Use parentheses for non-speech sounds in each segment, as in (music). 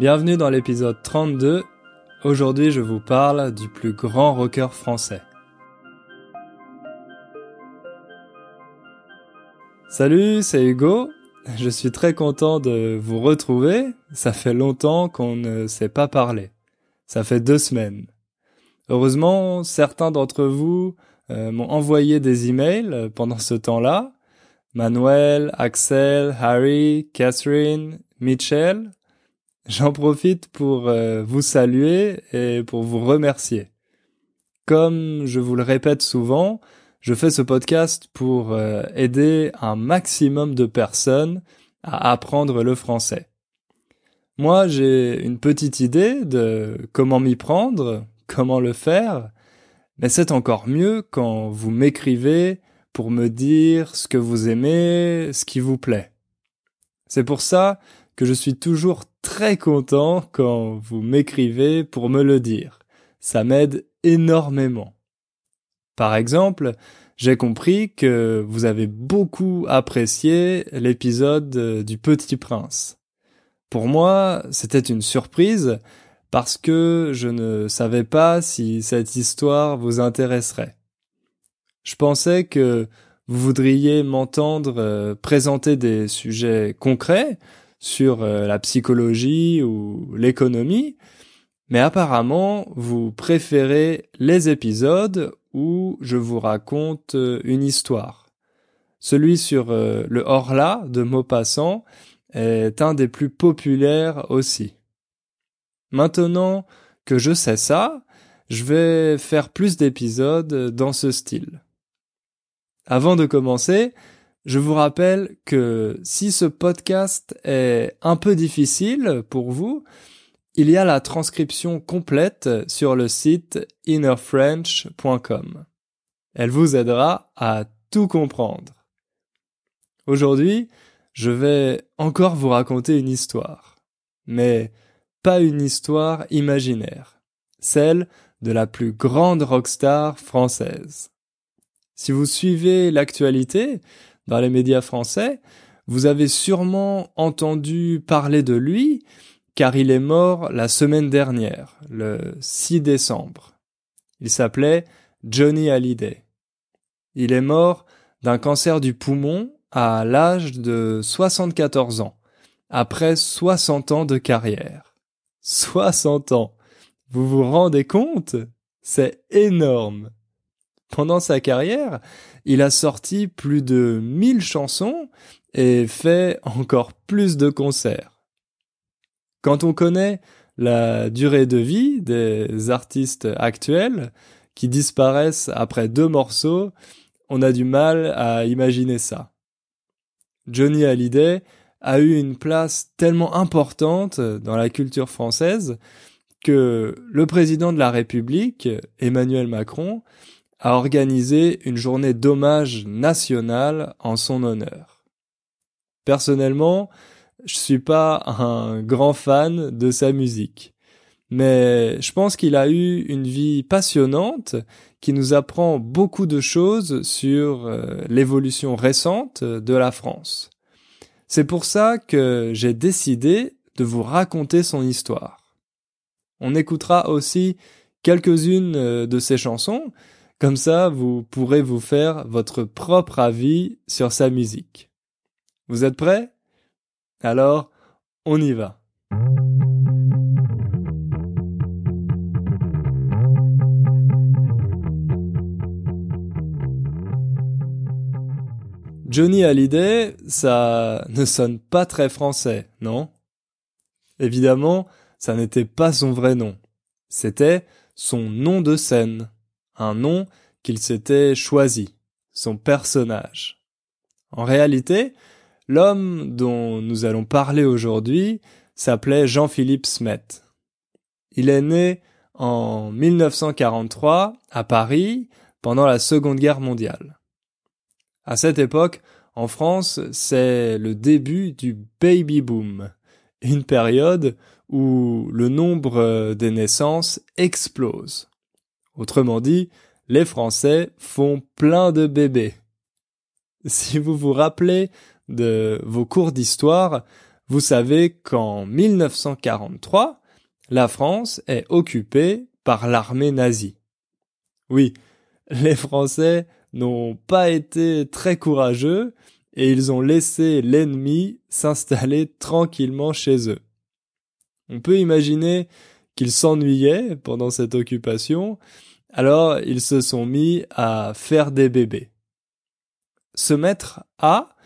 Bienvenue dans l'épisode 32. Aujourd'hui, je vous parle du plus grand rocker français. Salut, c'est Hugo. Je suis très content de vous retrouver. Ça fait longtemps qu'on ne s'est pas parlé. Ça fait deux semaines. Heureusement, certains d'entre vous euh, m'ont envoyé des emails pendant ce temps-là. Manuel, Axel, Harry, Catherine, Mitchell. J'en profite pour euh, vous saluer et pour vous remercier. Comme je vous le répète souvent, je fais ce podcast pour euh, aider un maximum de personnes à apprendre le français. Moi, j'ai une petite idée de comment m'y prendre, comment le faire, mais c'est encore mieux quand vous m'écrivez pour me dire ce que vous aimez, ce qui vous plaît. C'est pour ça que je suis toujours très content quand vous m'écrivez pour me le dire. Ça m'aide énormément. Par exemple, j'ai compris que vous avez beaucoup apprécié l'épisode du Petit Prince. Pour moi, c'était une surprise parce que je ne savais pas si cette histoire vous intéresserait. Je pensais que vous voudriez m'entendre euh, présenter des sujets concrets, sur euh, la psychologie ou l'économie, mais apparemment vous préférez les épisodes où je vous raconte euh, une histoire. Celui sur euh, le Horla de Maupassant est un des plus populaires aussi. Maintenant que je sais ça, je vais faire plus d'épisodes dans ce style. Avant de commencer, je vous rappelle que si ce podcast est un peu difficile pour vous, il y a la transcription complète sur le site innerfrench.com. Elle vous aidera à tout comprendre. Aujourd'hui, je vais encore vous raconter une histoire, mais pas une histoire imaginaire, celle de la plus grande rockstar française. Si vous suivez l'actualité, dans les médias français, vous avez sûrement entendu parler de lui, car il est mort la semaine dernière, le 6 décembre. Il s'appelait Johnny Hallyday. Il est mort d'un cancer du poumon à l'âge de 74 ans, après 60 ans de carrière. 60 ans. Vous vous rendez compte? C'est énorme. Pendant sa carrière, il a sorti plus de 1000 chansons et fait encore plus de concerts. Quand on connaît la durée de vie des artistes actuels qui disparaissent après deux morceaux, on a du mal à imaginer ça. Johnny Hallyday a eu une place tellement importante dans la culture française que le président de la République, Emmanuel Macron, a organisé une journée d'hommage national en son honneur. Personnellement, je suis pas un grand fan de sa musique, mais je pense qu'il a eu une vie passionnante qui nous apprend beaucoup de choses sur euh, l'évolution récente de la France. C'est pour ça que j'ai décidé de vous raconter son histoire. On écoutera aussi quelques-unes euh, de ses chansons comme ça, vous pourrez vous faire votre propre avis sur sa musique. Vous êtes prêts? Alors, on y va. Johnny Hallyday, ça ne sonne pas très français, non? Évidemment, ça n'était pas son vrai nom. C'était son nom de scène un nom qu'il s'était choisi, son personnage. En réalité, l'homme dont nous allons parler aujourd'hui s'appelait Jean-Philippe Smet. Il est né en 1943 à Paris pendant la Seconde Guerre mondiale. À cette époque, en France, c'est le début du baby boom, une période où le nombre des naissances explose. Autrement dit, les Français font plein de bébés. Si vous vous rappelez de vos cours d'histoire, Vous savez qu'en 1943, la France est occupée par l'armée nazie. Oui, les Français n'ont pas été très courageux et ils ont laissé l'ennemi s'installer tranquillement chez eux. On peut imaginer qu'ils s'ennuyaient pendant cette occupation, alors ils se sont mis à faire des bébés. Se mettre à,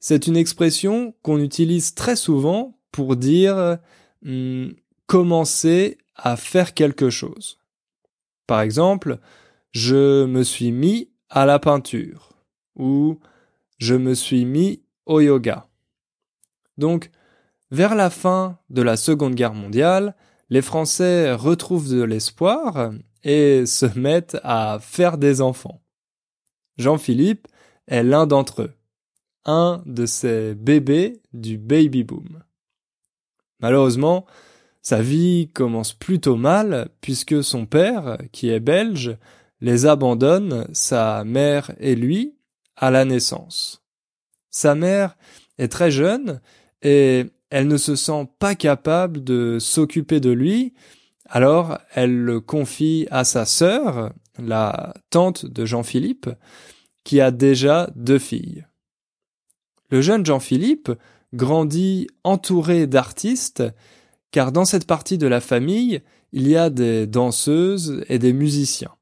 c'est une expression qu'on utilise très souvent pour dire hmm, commencer à faire quelque chose. Par exemple, je me suis mis à la peinture ou je me suis mis au yoga. Donc, vers la fin de la Seconde Guerre mondiale, les Français retrouvent de l'espoir et se mettent à faire des enfants. Jean-Philippe est l'un d'entre eux, un de ces bébés du baby boom. Malheureusement, sa vie commence plutôt mal puisque son père, qui est belge, les abandonne, sa mère et lui, à la naissance. Sa mère est très jeune et elle ne se sent pas capable de s'occuper de lui, alors elle le confie à sa sœur, la tante de Jean-Philippe, qui a déjà deux filles. Le jeune Jean-Philippe grandit entouré d'artistes, car dans cette partie de la famille, il y a des danseuses et des musiciens.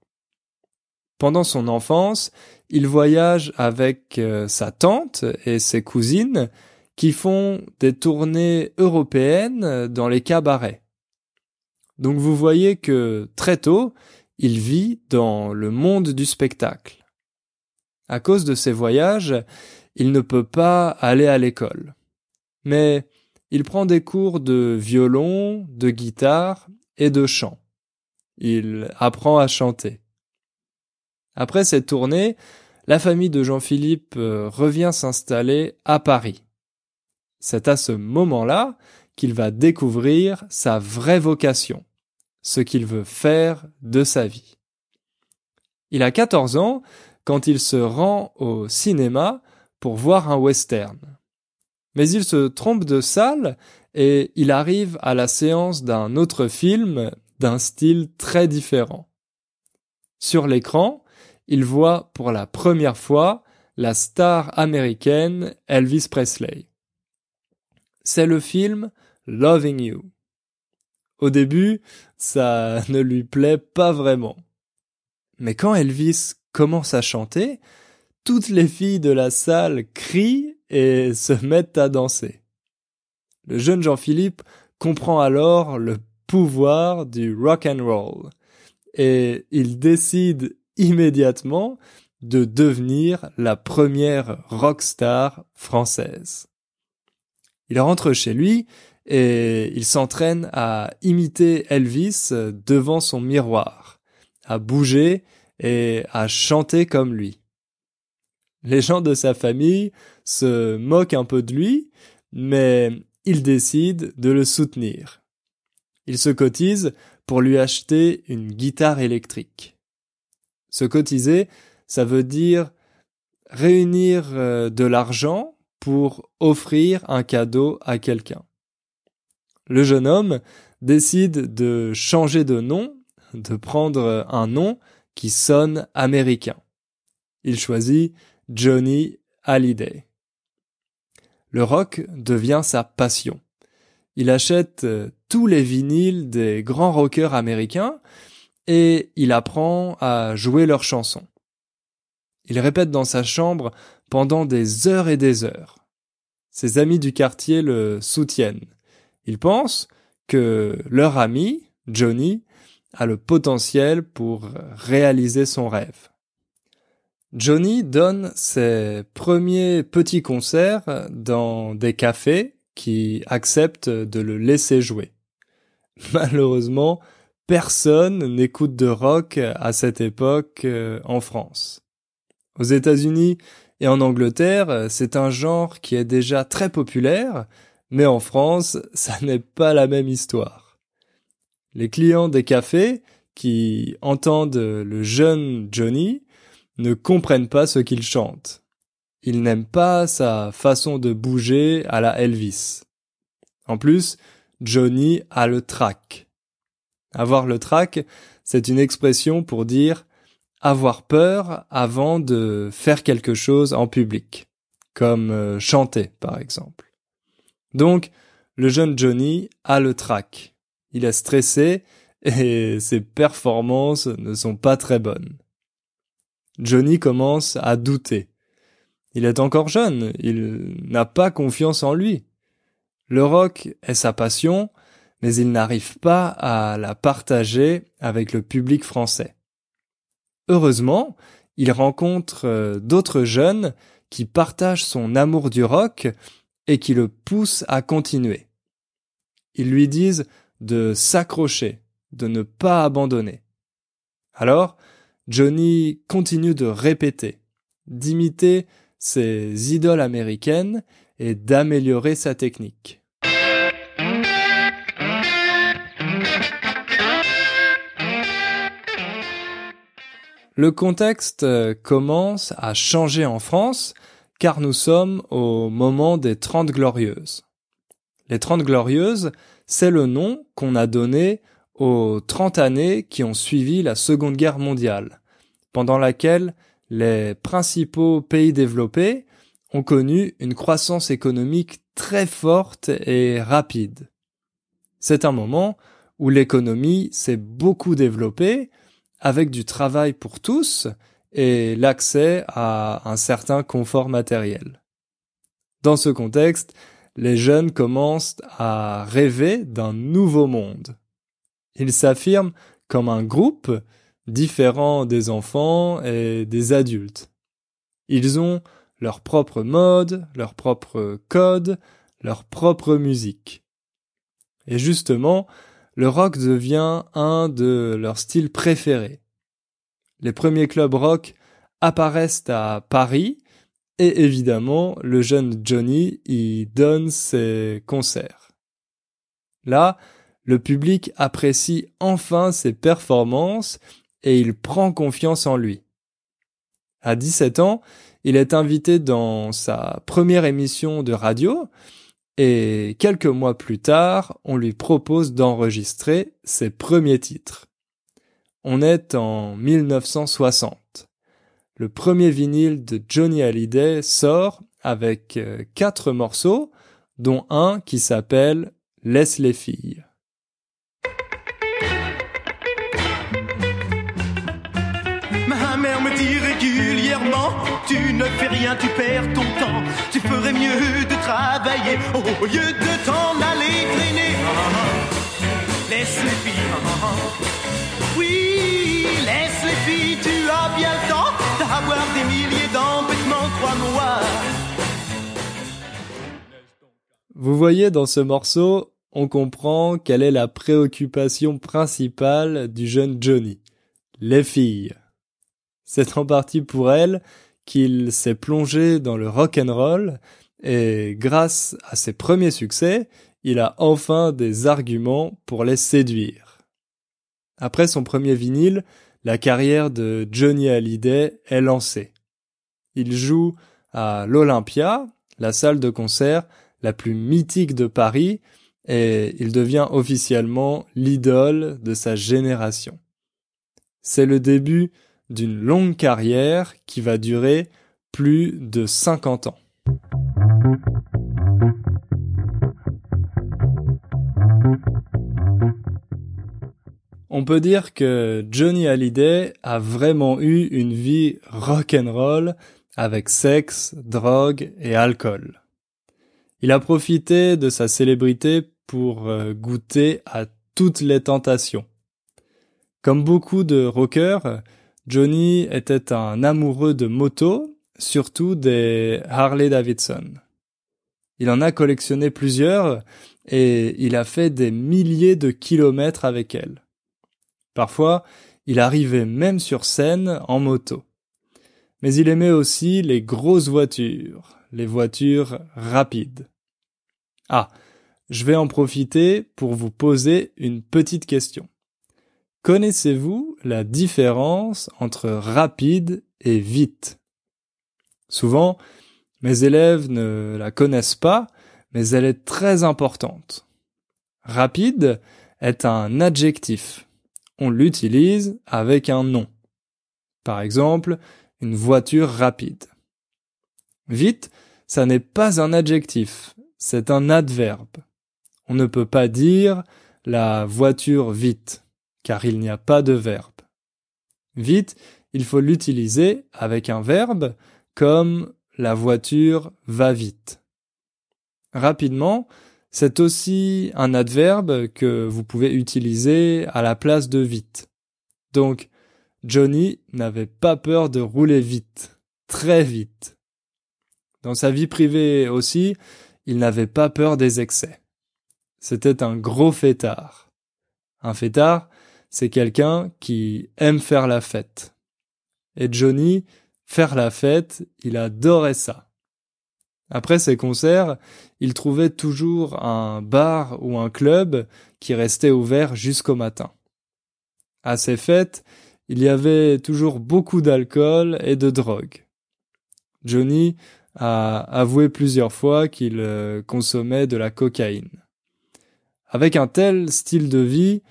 Pendant son enfance, il voyage avec euh, sa tante et ses cousines qui font des tournées européennes dans les cabarets. Donc vous voyez que très tôt, il vit dans le monde du spectacle. À cause de ses voyages, il ne peut pas aller à l'école. Mais il prend des cours de violon, de guitare et de chant. Il apprend à chanter. Après cette tournée, la famille de Jean-Philippe euh, revient s'installer à Paris. C'est à ce moment-là qu'il va découvrir sa vraie vocation, ce qu'il veut faire de sa vie. Il a 14 ans quand il se rend au cinéma pour voir un western. Mais il se trompe de salle et il arrive à la séance d'un autre film d'un style très différent. Sur l'écran, il voit pour la première fois la star américaine Elvis Presley. C'est le film Loving You. Au début, ça (laughs) ne lui plaît pas vraiment. Mais quand Elvis commence à chanter, toutes les filles de la salle crient et (laughs) se mettent à danser. Le jeune Jean-Philippe comprend alors le pouvoir du rock and roll et il décide immédiatement de devenir la première rockstar française. Il rentre chez lui et il s'entraîne à imiter Elvis devant son miroir, à bouger et à chanter comme lui. Les gens de sa famille se moquent un peu de lui, mais ils décident de le soutenir. Ils se cotisent pour lui acheter une guitare électrique. Se cotiser, ça veut dire réunir euh, de l'argent pour offrir un cadeau à quelqu'un. Le jeune homme décide de changer de nom, de prendre un nom qui sonne américain. Il choisit Johnny Hallyday. Le rock devient sa passion. Il achète euh, tous les vinyles des grands rockers américains et il apprend à jouer leurs chansons. Il répète dans sa chambre pendant des heures et des heures. Ses amis du quartier le soutiennent. Ils pensent que leur ami, Johnny, a le potentiel pour réaliser son rêve. Johnny donne ses premiers petits concerts dans des cafés qui acceptent de le laisser jouer. Malheureusement, personne n'écoute de rock à cette époque euh, en France. Aux États-Unis et en Angleterre, c'est un genre qui est déjà très populaire, mais en France, ça (laughs) n'est pas la même histoire. Les clients des cafés, qui entendent le jeune Johnny, ne comprennent pas ce qu'il chante. Ils n'aiment pas sa façon de bouger à la Elvis. En plus, Johnny a le trac. Avoir le trac, c'est une expression pour dire avoir peur avant de faire quelque chose en public, comme euh, chanter par exemple. Donc, le jeune Johnny a le trac. Il est stressé (laughs) et ses performances ne sont pas très bonnes. Johnny commence à douter. Il est encore jeune, il n'a pas confiance en lui. Le rock est sa passion, mais il n'arrive pas à la partager avec le public français. Heureusement, il rencontre euh, d'autres jeunes qui partagent son amour du rock et qui le poussent à continuer. Ils lui disent de s'accrocher, de ne pas abandonner. Alors, Johnny continue de répéter, d'imiter ses idoles américaines et d'améliorer sa technique. Le contexte euh, commence à changer en France car nous sommes au moment des Trente Glorieuses. Les Trente Glorieuses, c'est le nom qu'on a donné aux 30 années qui ont suivi la Seconde Guerre mondiale, pendant laquelle les principaux pays développés ont connu une croissance économique très forte et rapide. C'est un moment où l'économie s'est beaucoup développée avec du travail pour tous et l'accès à un certain confort matériel. Dans ce contexte, les jeunes commencent à rêver d'un nouveau monde. Ils s'affirment comme un groupe différent des enfants et des adultes. Ils ont leur propre mode, leur propre code, leur propre musique. Et justement, le rock devient un de leurs styles préférés. Les premiers clubs rock apparaissent à Paris et évidemment, le jeune Johnny y donne ses concerts. Là, le public apprécie enfin ses performances et il prend confiance en lui. À 17 ans, il est invité dans sa première émission de radio et quelques mois plus tard, on lui propose d'enregistrer ses premiers titres. On est en 1960. Le premier vinyle de Johnny Hallyday sort avec euh, quatre morceaux, dont un qui s'appelle Laisse les filles. Ma mère me dit régulièrement, tu ne fais rien, tu perds ton temps. Tu ferais mieux de travailler au lieu de t'en aller traîner. Laisse les filles. Oui, Vous voyez dans ce morceau, on comprend quelle est la préoccupation principale du jeune Johnny. Les filles. C'est en partie pour elle qu'il s'est plongé dans le rock and roll et grâce à ses premiers succès, il a enfin des arguments pour les séduire. Après son premier vinyle, la carrière de Johnny Hallyday est lancée. Il joue à l'Olympia, la salle de concert la plus mythique de Paris, et il devient officiellement l'idole de sa génération. C'est le début d'une longue carrière qui va durer plus de 50 ans. On peut dire que Johnny Hallyday a vraiment eu une vie rock'n'roll avec sexe, drogue et alcool. Il a profité de sa célébrité pour euh, goûter à toutes les tentations. Comme beaucoup de rockers, Johnny était un amoureux de motos, surtout des Harley Davidson. Il en a collectionné plusieurs et il a fait des milliers de kilomètres avec elles. Parfois, il arrivait même sur scène en moto. Mais il aimait aussi les grosses voitures, les voitures rapides. Ah, je vais en profiter pour vous poser une petite question. Connaissez-vous la différence entre rapide et vite? Souvent, mes élèves ne la connaissent pas, mais elle est très importante. Rapide est un adjectif. On l'utilise avec un nom. Par exemple, une voiture rapide. Vite, ça n'est pas un adjectif, c'est un adverbe. On ne peut pas dire la voiture vite, car il n'y a pas de verbe. Vite, il faut l'utiliser avec un verbe comme la voiture va vite. Rapidement, c'est aussi un adverbe que vous pouvez utiliser à la place de vite. Donc, Johnny n'avait pas peur de rouler vite, très vite. Dans sa vie privée aussi, il n'avait pas peur des excès. C'était un gros fêtard. Un fêtard, c'est quelqu'un qui aime faire la fête. Et Johnny, faire la fête, il adorait ça. Après ses concerts, il trouvait toujours un bar ou un club qui restait ouvert jusqu'au matin. À ces fêtes, il y avait toujours beaucoup d'alcool et de drogue. Johnny a avoué plusieurs fois qu'il euh, consommait de la cocaïne. Avec un tel style de vie,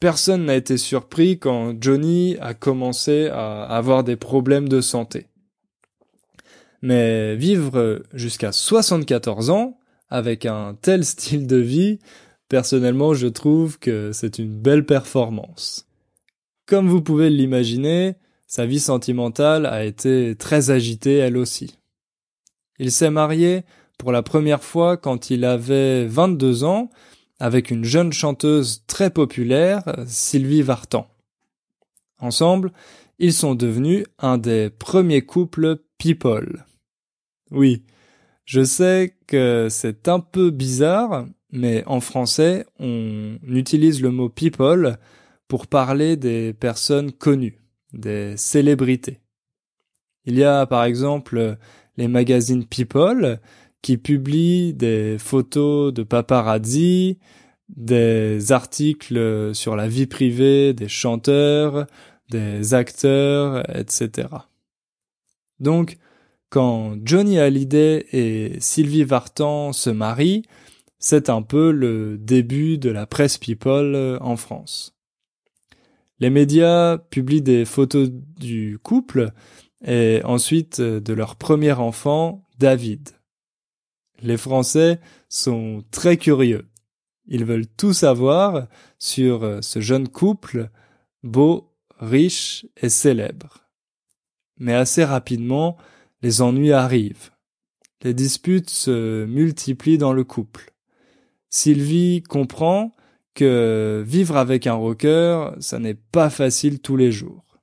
personne n'a été surpris quand Johnny a commencé à avoir des problèmes de santé. Mais vivre jusqu'à 74 ans avec un tel style de vie, personnellement je trouve que c'est une belle performance. Comme vous pouvez l'imaginer, sa vie sentimentale a été très agitée elle aussi. Il s'est marié pour la première fois quand il avait 22 ans avec une jeune chanteuse très populaire, Sylvie Vartan. Ensemble, ils sont devenus un des premiers couples people. Oui, je sais que c'est un peu bizarre, mais en français, on utilise le mot people pour parler des personnes connues, des célébrités. Il y a par exemple les magazines People qui publient des photos de paparazzi, des articles sur la vie privée des chanteurs, des acteurs, etc. Donc, quand Johnny Hallyday et Sylvie Vartan se marient, c'est un peu le début de la presse people en France. Les médias publient des photos du couple et ensuite de leur premier enfant, David. Les Français sont très curieux. Ils veulent tout savoir sur ce jeune couple beau, riche et célèbre. Mais assez rapidement, les ennuis arrivent. Les disputes se multiplient dans le couple. Sylvie comprend que vivre avec un rocker, ça n'est pas facile tous les jours.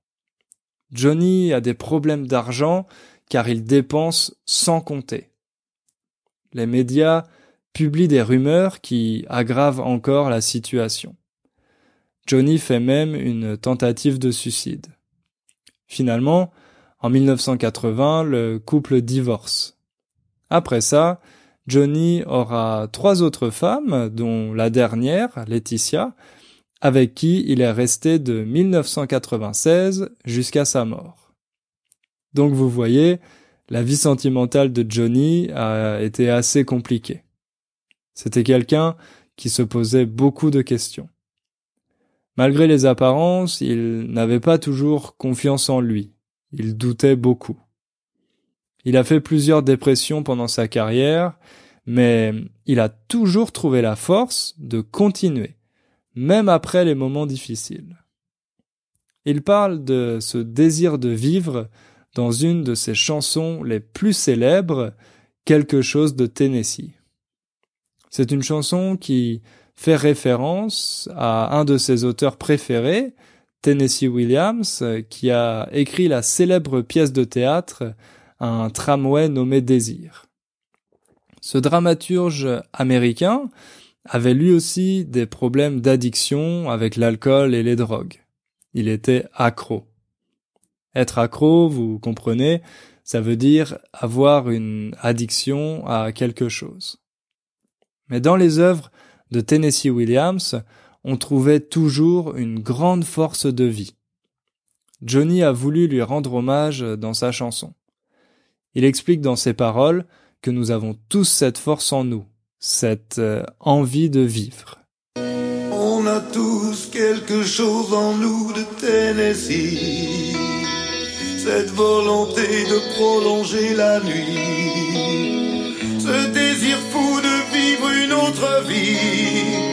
Johnny a des problèmes d'argent car il dépense sans compter. Les médias publient des rumeurs qui aggravent encore la situation. Johnny fait même une tentative de suicide. Finalement, en 1980, le couple divorce. Après ça, Johnny aura trois autres femmes, dont la dernière, Laetitia, avec qui il est resté de 1996 jusqu'à sa mort. Donc vous voyez, la vie sentimentale de Johnny a été assez compliquée. C'était quelqu'un qui se posait beaucoup de questions. Malgré les apparences, il n'avait pas toujours confiance en lui. Il doutait beaucoup. Il a fait plusieurs dépressions pendant sa carrière, mais il a toujours trouvé la force de continuer, même après les moments difficiles. Il parle de ce désir de vivre dans une de ses chansons les plus célèbres, Quelque chose de Tennessee. C'est une chanson qui fait référence à un de ses auteurs préférés, Tennessee Williams, qui a écrit la célèbre pièce de théâtre Un tramway nommé Désir. Ce dramaturge américain avait lui aussi des problèmes d'addiction avec l'alcool et les drogues. Il était accro. Être accro, vous comprenez, ça veut dire avoir une addiction à quelque chose. Mais dans les œuvres de Tennessee Williams, on trouvait toujours une grande force de vie. Johnny a voulu lui rendre hommage dans sa chanson. Il explique dans ses paroles que nous avons tous cette force en nous, cette euh, envie de vivre. On a tous quelque chose en nous de Tennessee, cette volonté de prolonger la nuit, ce désir fou de vivre une autre vie,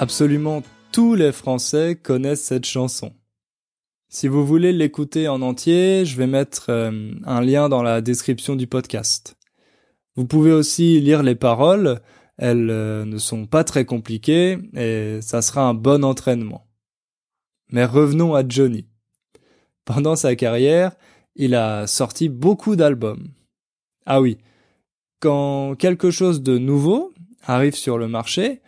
Absolument tous les Français connaissent cette chanson. Si vous voulez l'écouter en entier, je vais mettre euh, un lien dans la description du podcast. Vous pouvez aussi lire les paroles, elles euh, ne sont pas très compliquées et ça sera un bon entraînement. Mais revenons à Johnny. Pendant sa carrière, il a sorti beaucoup d'albums. Ah oui, quand quelque chose de nouveau arrive sur le marché,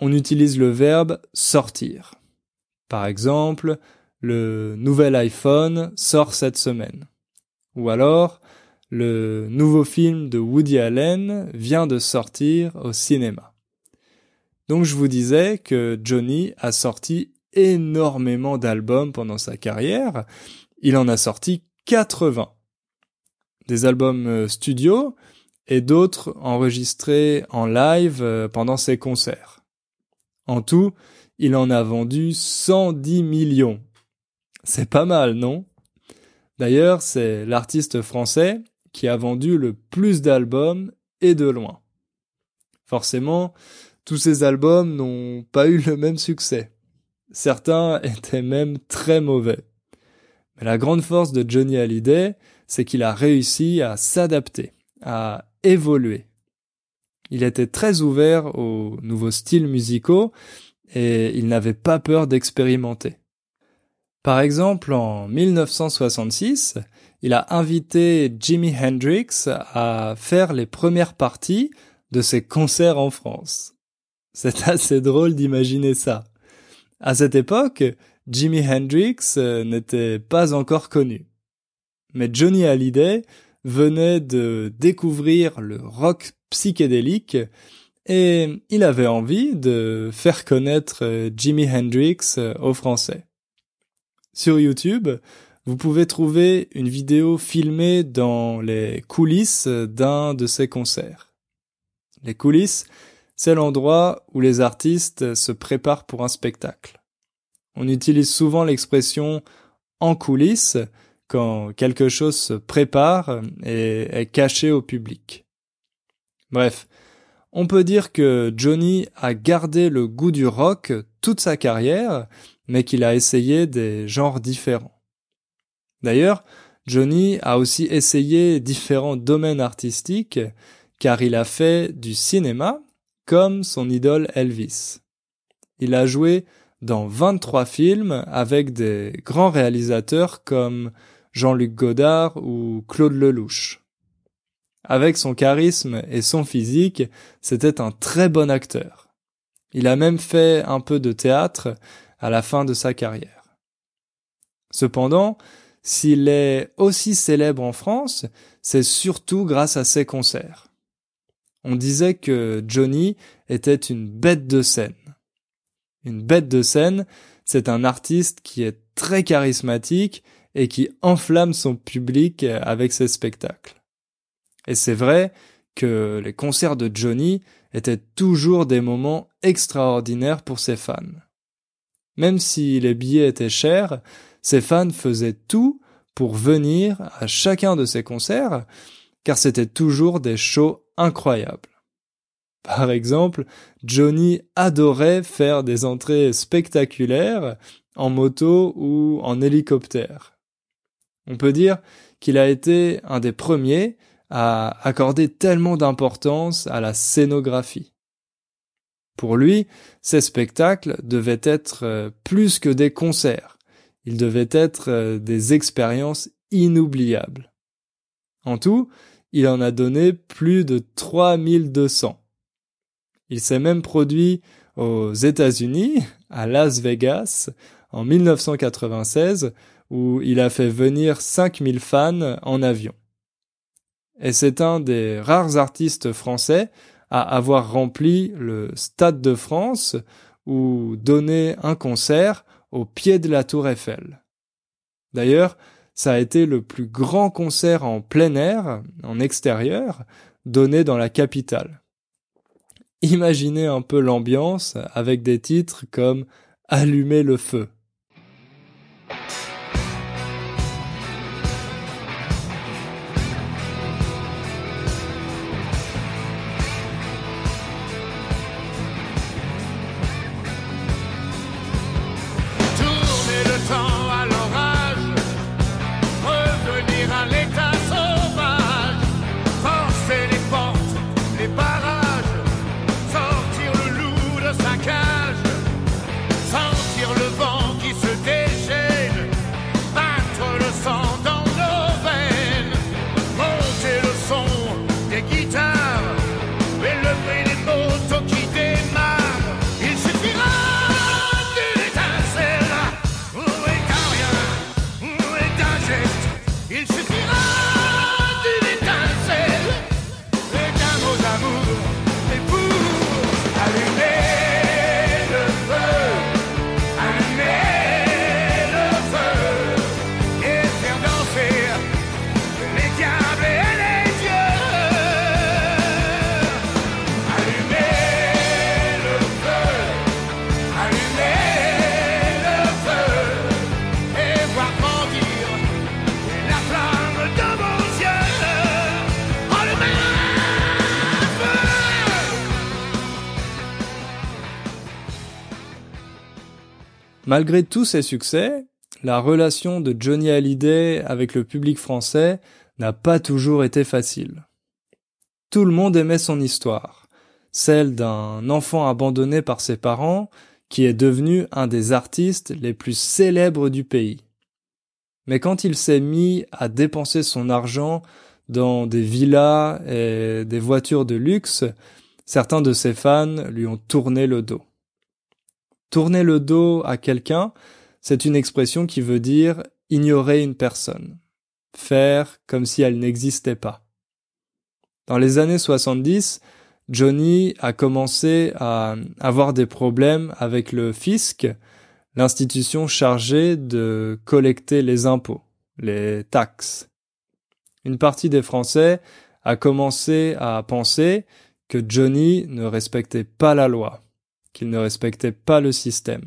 on utilise le verbe sortir. Par exemple, le nouvel iPhone sort cette semaine. Ou alors, le nouveau film de Woody Allen vient de sortir au cinéma. Donc je vous disais que Johnny a sorti énormément d'albums pendant sa carrière. Il en a sorti 80. Des albums euh, studio et d'autres enregistrés en live euh, pendant ses concerts. En tout, il en a vendu 110 millions. C'est pas mal, non? D'ailleurs, c'est l'artiste français qui a vendu le plus d'albums et de loin. Forcément, tous ces albums n'ont pas eu le même succès. Certains étaient même très mauvais. Mais la grande force de Johnny Hallyday, c'est qu'il a réussi à s'adapter, à évoluer. Il était très ouvert aux nouveaux styles musicaux et il n'avait pas peur d'expérimenter. Par exemple, en 1966, il a invité Jimi Hendrix à faire les premières parties de ses concerts en France. C'est (laughs) assez drôle d'imaginer ça. À cette époque, Jimi Hendrix euh, n'était pas encore connu. Mais Johnny Hallyday venait de découvrir le rock psychédélique et il avait envie de faire connaître euh, Jimi Hendrix euh, aux Français. Sur YouTube, vous pouvez trouver une vidéo filmée dans les coulisses d'un de ces concerts. Les coulisses, c'est l'endroit où les artistes se préparent pour un spectacle. On utilise souvent l'expression en coulisses quand quelque chose se prépare et est caché au public. Bref, on peut dire que Johnny a gardé le goût du rock toute sa carrière, mais qu'il a essayé des genres différents. D'ailleurs, Johnny a aussi essayé différents domaines artistiques car il a fait du cinéma comme son idole Elvis. Il a joué dans 23 films avec des grands réalisateurs comme Jean-Luc Godard ou Claude Lelouch. Avec son charisme et son physique, c'était un très bon acteur. Il a même fait un peu de théâtre à la fin de sa carrière. Cependant, s'il est aussi célèbre en France, c'est surtout grâce à ses concerts. On disait que Johnny était une bête de scène. Une bête de scène, c'est un artiste qui est très charismatique et qui enflamme son public avec ses spectacles. Et c'est vrai que les concerts de Johnny étaient toujours des moments extraordinaires pour ses fans. Même si les billets étaient chers, ses fans faisaient tout pour venir à chacun de ses concerts, car c'était toujours des shows incroyables. Par exemple, Johnny adorait faire des entrées spectaculaires en moto ou en hélicoptère. On peut dire qu'il a été un des premiers à accorder tellement d'importance à la scénographie. Pour lui, ces spectacles devaient être euh, plus que des concerts. Ils devaient être euh, des expériences inoubliables. En tout, il en a donné plus de 3200. Il s'est même produit aux États-Unis, à Las Vegas, en 1996, où il a fait venir 5000 fans en avion. Et c'est un des rares artistes français à avoir rempli le Stade de France ou donné un concert au pied de la tour Eiffel. D'ailleurs, ça a été le plus grand concert en plein air, en extérieur, donné dans la capitale. Imaginez un peu l'ambiance avec des titres comme Allumer le feu. Malgré tous ses succès, la relation de Johnny Hallyday avec le public français n'a pas toujours été facile. Tout le monde aimait son histoire, celle d'un enfant abandonné par ses parents qui est devenu un des artistes les plus célèbres du pays. Mais quand il s'est mis à dépenser son argent dans des villas et des voitures de luxe, certains de ses fans lui ont tourné le dos. Tourner le dos à quelqu'un, c'est une expression qui veut dire ignorer une personne, faire comme si elle n'existait pas. Dans les années 70, Johnny a commencé à avoir des problèmes avec le fisc, l'institution chargée de collecter les impôts, les taxes. Une partie des Français a commencé à penser que Johnny ne respectait pas la loi qu'il ne respectait pas le système.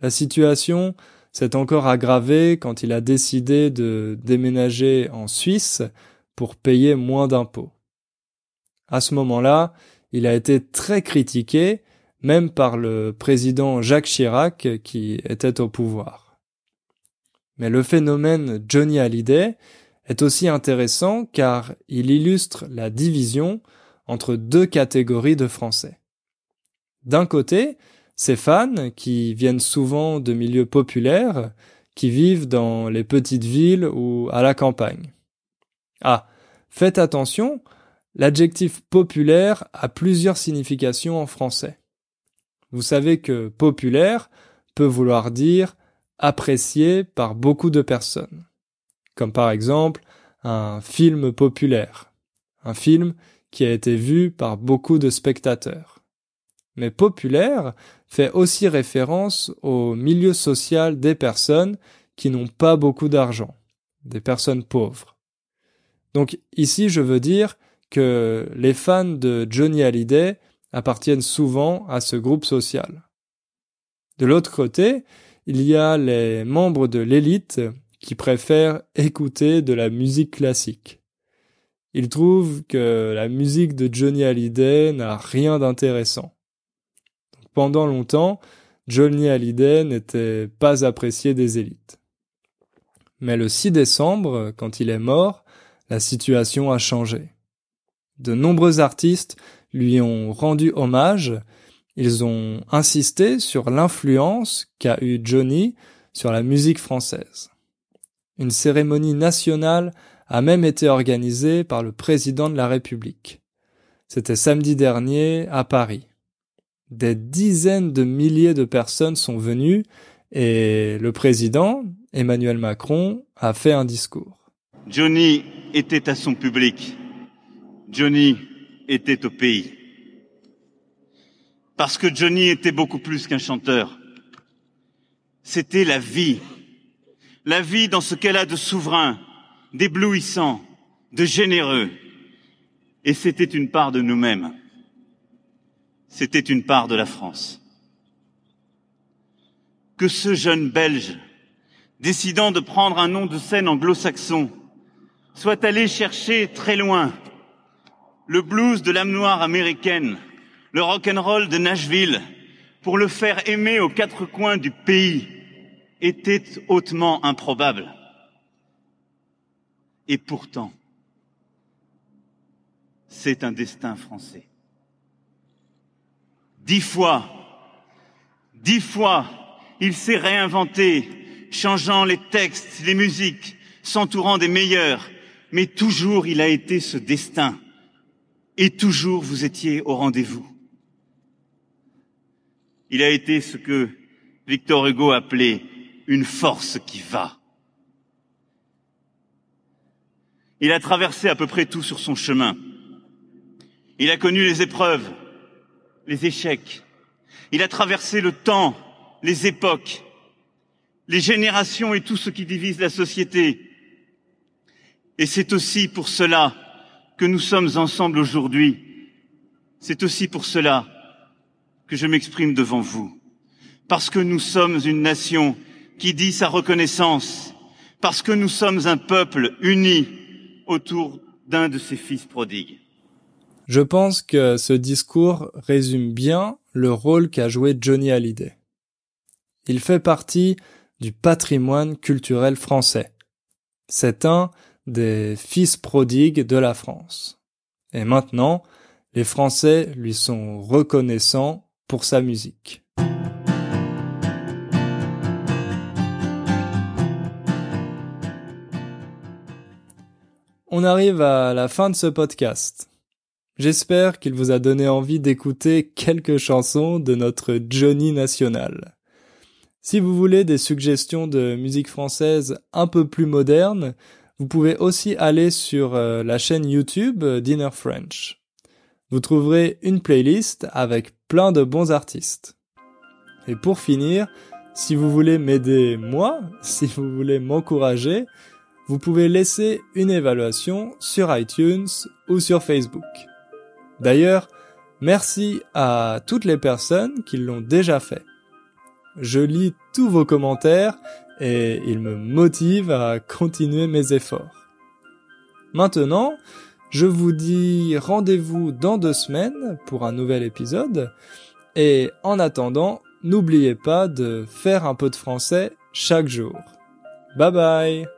La situation s'est encore aggravée quand il a décidé de déménager en Suisse pour payer moins d'impôts. À ce moment-là, il a été très critiqué, même par le président Jacques Chirac qui était au pouvoir. Mais le phénomène Johnny Hallyday est aussi intéressant car il illustre la division entre deux catégories de Français. D'un côté, ces fans, qui viennent souvent de milieux populaires, qui vivent dans les petites villes ou à la campagne. Ah, faites attention, l'adjectif populaire a plusieurs significations en français. Vous savez que populaire peut vouloir dire apprécié par beaucoup de personnes. Comme par exemple un film populaire. Un film qui a été vu par beaucoup de spectateurs mais populaire fait aussi référence au milieu social des personnes qui n'ont pas beaucoup d'argent, des personnes pauvres. Donc ici, je veux dire que les fans de Johnny Hallyday appartiennent souvent à ce groupe social. De l'autre côté, il y a les membres de l'élite qui préfèrent écouter de la musique classique. Ils trouvent que la musique de Johnny Hallyday n'a rien d'intéressant. Pendant longtemps, Johnny Hallyday n'était pas apprécié des élites. Mais le 6 décembre, quand il est mort, la situation a changé. De nombreux artistes lui ont rendu hommage, ils ont insisté sur l'influence qu'a eu Johnny sur la musique française. Une cérémonie nationale a même été organisé par le président de la République. C'était samedi dernier à Paris. Des dizaines de milliers de personnes sont venues et le président, Emmanuel Macron, a fait un discours. Johnny était à son public. Johnny était au pays. Parce que Johnny était beaucoup plus qu'un chanteur. C'était la vie. La vie dans ce qu'elle a de souverain, d'éblouissant, de généreux. Et c'était une part de nous-mêmes. C'était une part de la France. Que ce jeune Belge, décidant de prendre un nom de scène anglo-saxon, soit allé chercher très loin le blues de l'âme noire américaine, le rock and roll de Nashville, pour le faire aimer aux quatre coins du pays, était hautement improbable. Et pourtant, c'est un destin français. Dix fois, dix fois, il s'est réinventé, changeant les textes, les musiques, s'entourant des meilleurs, mais toujours il a été ce destin. Et toujours vous étiez au rendez-vous. Il a été ce que Victor Hugo appelait une force qui va. Il a traversé à peu près tout sur son chemin. Il a connu les épreuves, les échecs. Il a traversé le temps, les époques, les générations et tout ce qui divise la société. Et c'est aussi pour cela que nous sommes ensemble aujourd'hui. C'est aussi pour cela que je m'exprime devant vous. Parce que nous sommes une nation qui dit sa reconnaissance. Parce que nous sommes un peuple uni autour d'un de ses fils prodigues. Je pense que ce discours résume bien le rôle qu'a joué Johnny Hallyday. Il fait partie du patrimoine culturel français. C'est un des fils prodigues de la France. Et maintenant, les Français lui sont reconnaissants pour sa musique. On arrive à la fin de ce podcast. J'espère qu'il vous a donné envie d'écouter quelques chansons de notre Johnny national. Si vous voulez des suggestions de musique française un peu plus moderne, vous pouvez aussi aller sur euh, la chaîne YouTube euh, Dinner French. Vous trouverez une playlist avec plein de bons artistes. Et pour finir, si vous voulez m'aider moi, (laughs) si vous voulez m'encourager, vous pouvez laisser une évaluation sur iTunes ou sur Facebook. D'ailleurs, merci à toutes les personnes qui l'ont déjà fait. Je lis tous vos commentaires et ils me motivent à continuer mes efforts. Maintenant, je vous dis rendez-vous dans deux semaines pour un nouvel épisode et en attendant, n'oubliez pas de faire un peu de français chaque jour. Bye bye